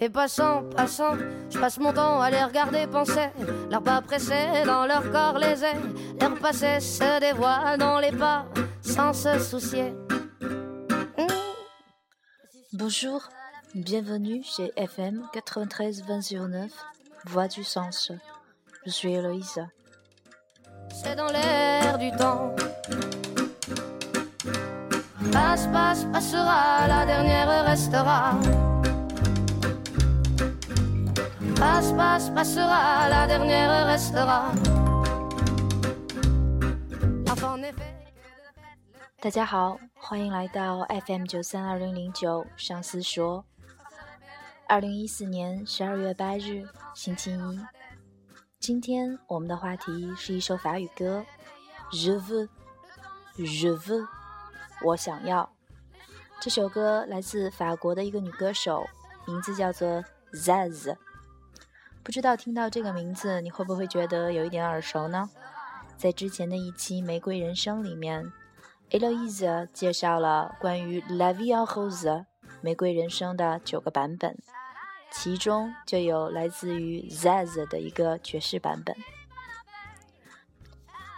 Les passants, passants, je passe mon temps à les regarder penser. Leurs pas pressés dans leur corps les ailes. Leur passé se dévoile dans les pas sans se soucier. Bonjour, bienvenue chez FM 93 20 Voix du sens. Je suis Héloïse. C'est dans l'air du temps. Passe, passe, passera, la dernière restera. 大家好，欢迎来到 FM 九三二零零九上司说。二零一四年十二月八日，星期一。今天我们的话题是一首法语歌，Je veux，Je veux，我想要。这首歌来自法国的一个女歌手，名字叫做 Zaz。不知道听到这个名字，你会不会觉得有一点耳熟呢？在之前的一期《玫瑰人生》里面，Eloise 介绍了关于《La Vie en Rose》玫瑰人生的九个版本，其中就有来自于 Zaz 的一个爵士版本。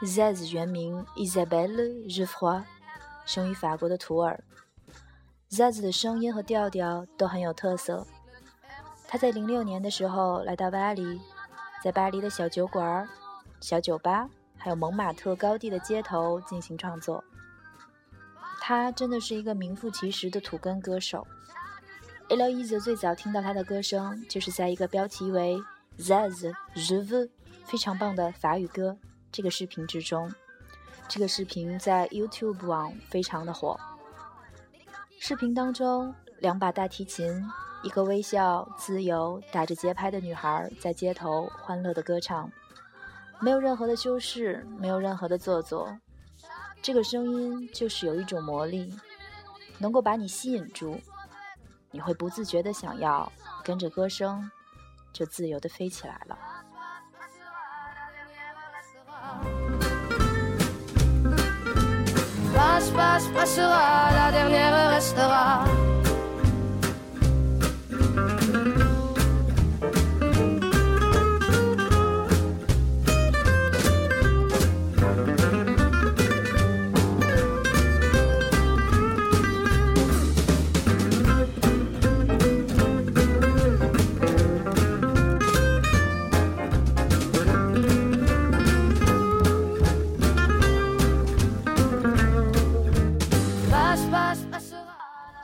Zaz 原名 Isabelle r e f r o i 生于法国的图尔。Zaz 的声音和调调都很有特色。他在零六年的时候来到巴黎，在巴黎的小酒馆、小酒吧，还有蒙马特高地的街头进行创作。他真的是一个名副其实的土根歌手。Eloise 最早听到他的歌声，就是在一个标题为 Zaz》《Zuv 非常棒的法语歌这个视频之中。这个视频在 YouTube 网非常的火。视频当中，两把大提琴。一个微笑、自由、打着节拍的女孩在街头欢乐地歌唱，没有任何的修饰，没有任何的做作。这个声音就是有一种魔力，能够把你吸引住，你会不自觉地想要跟着歌声就自由地飞起来了。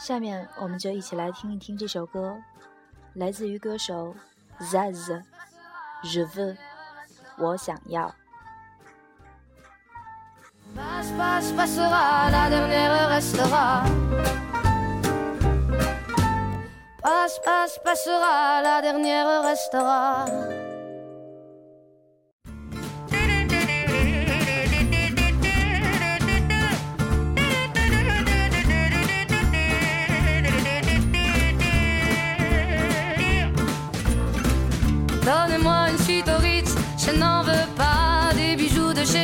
下面我们就一起来听一听这首歌，来自于歌手 Zaz，《r e v e》，我想要。Donnez-moi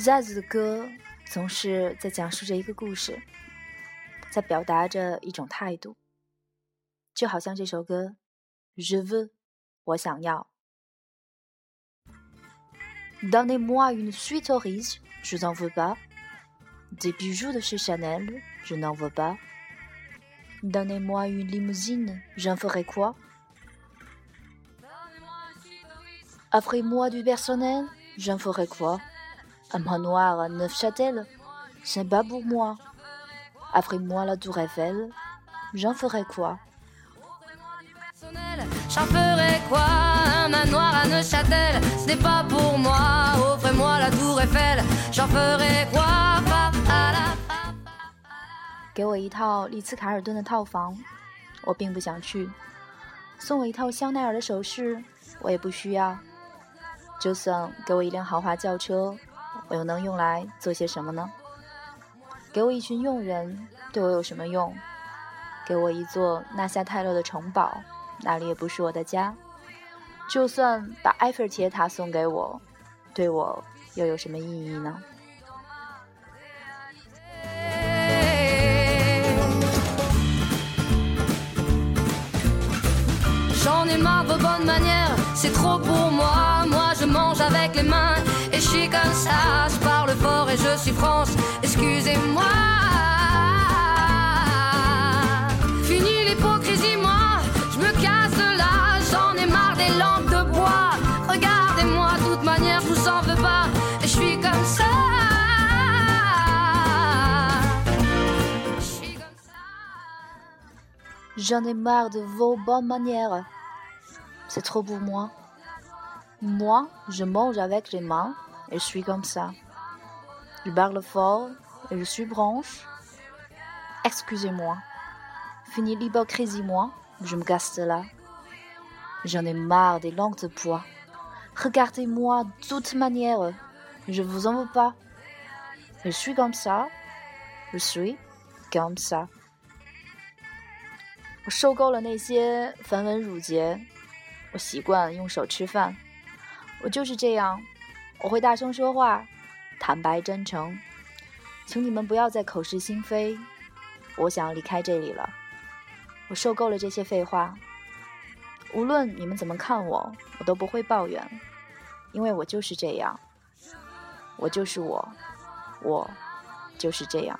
Zaz 的歌总是在讲述着一个故事，在表达着一种态度。就好像这首歌，Je veux，我想要。Donnez-moi une suite au riz，je n'en veux pas。Des bijoux de chez Chanel，je n'en veux pas。Donnez-moi une limousine，j'en ferai quoi Offrez-moi du personnel，j'en ferai quoi Un manoir à Neufchâtel，c'est pas pour moi。Offrez-moi la tour Eiffel，j'en ferai quoi J'en ferai quoi Un manoir à Neuchâtel, ce n'est pas pour moi. Offrez-moi la tour Eiffel, j'en ferai quoi 给我一套丽兹卡尔顿的套房，我并不想去；送我一套香奈儿的首饰，我也不需要。就算给我一辆豪华轿车，我又能用来做些什么呢？给我一群佣人对我有什么用？给我一座纳夏泰勒的城堡那里也不是我的家。就算把埃菲尔铁塔送给我对我又有什么意义呢？They're Je suis comme ça, je parle fort et je suis France, excusez-moi. Fini l'hypocrisie, moi, je me casse de là, j'en ai marre des lampes de bois. Regardez-moi, de toute manière, je vous en veux pas, et je suis comme ça. J'en ai marre de vos bonnes manières. C'est trop pour moi. Moi, je mange avec les mains et je suis comme ça. Je parle fort et je suis branche. Excusez-moi. Fini l'hypocrisie, moi, je me casse de là. J'en ai marre des langues de poids. Regardez-moi de toute manière. Je vous en veux pas. Je suis comme ça. Je suis comme ça. 我受够了那些繁文缛节，我习惯用手吃饭。我就是这样， 我会大声说话，坦白真诚。请你们不要再口是心非。我想要离开这里了。我受够了这些废话。无论你们怎么看我，我都不会抱怨，因为我就是这样。我就是我，我就是这样。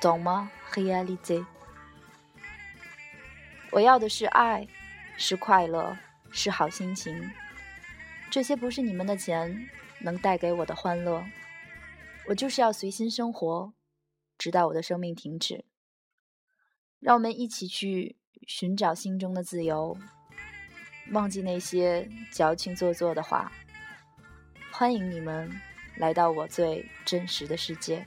dans ma réalité. 我要的是爱，是快乐，是好心情。这些不是你们的钱能带给我的欢乐。我就是要随心生活，直到我的生命停止。让我们一起去寻找心中的自由，忘记那些矫情做作的话。欢迎你们来到我最真实的世界。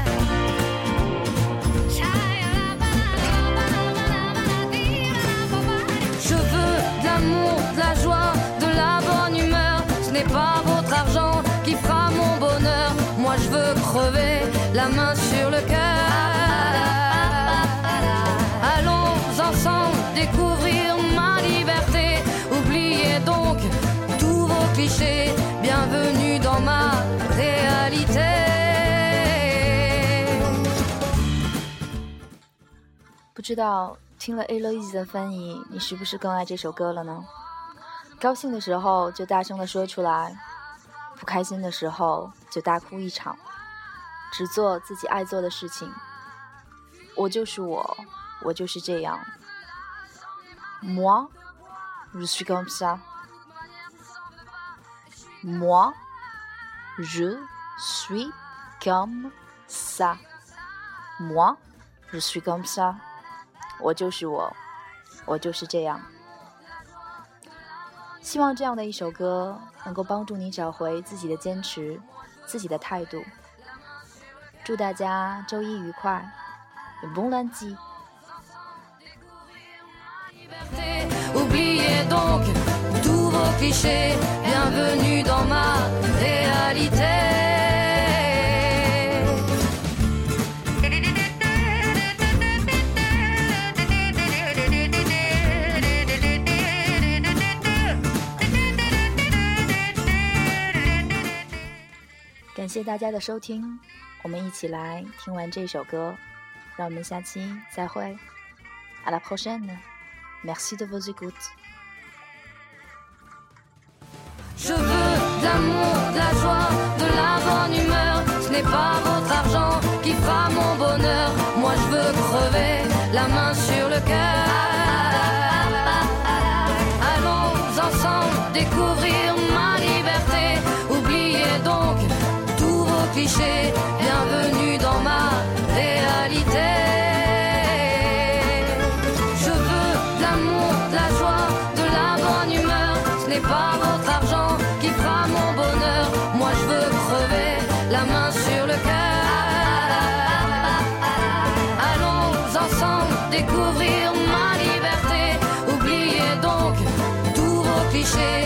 Crever la main sur le cœur. Allons ensemble découvrir ma liberté. Oubliez donc tous vos clichés. Bienvenue dans ma réalité. 不知道听了 Aloys 的翻译，你是不是更爱这首歌了呢？高兴的时候就大声的说出来，不开心的时候就大哭一场，只做自己爱做的事情。我就是我，我就是这样。Moi, je suis comme ça. Moi, je suis comme ça. Moi, je suis comme ça. 我就是我，我就是这样。希望这样的一首歌能够帮助你找回自己的坚持，自己的态度。祝大家周一愉快，永不乱记。感谢大家的收听。我们一起来听完这首歌，让我们下期再会。À la prochaine. Merci de vos écoutes. Je veux de l'amour, de la joie, de la bonne humeur. Ce n'est pas votre argent qui fera mon bonheur. Moi je veux crever la main sur le cœur. Allons ensemble découvrir ma liberté. Oubliez donc tous vos clichés. Découvrir ma liberté. Oubliez donc tous vos clichés.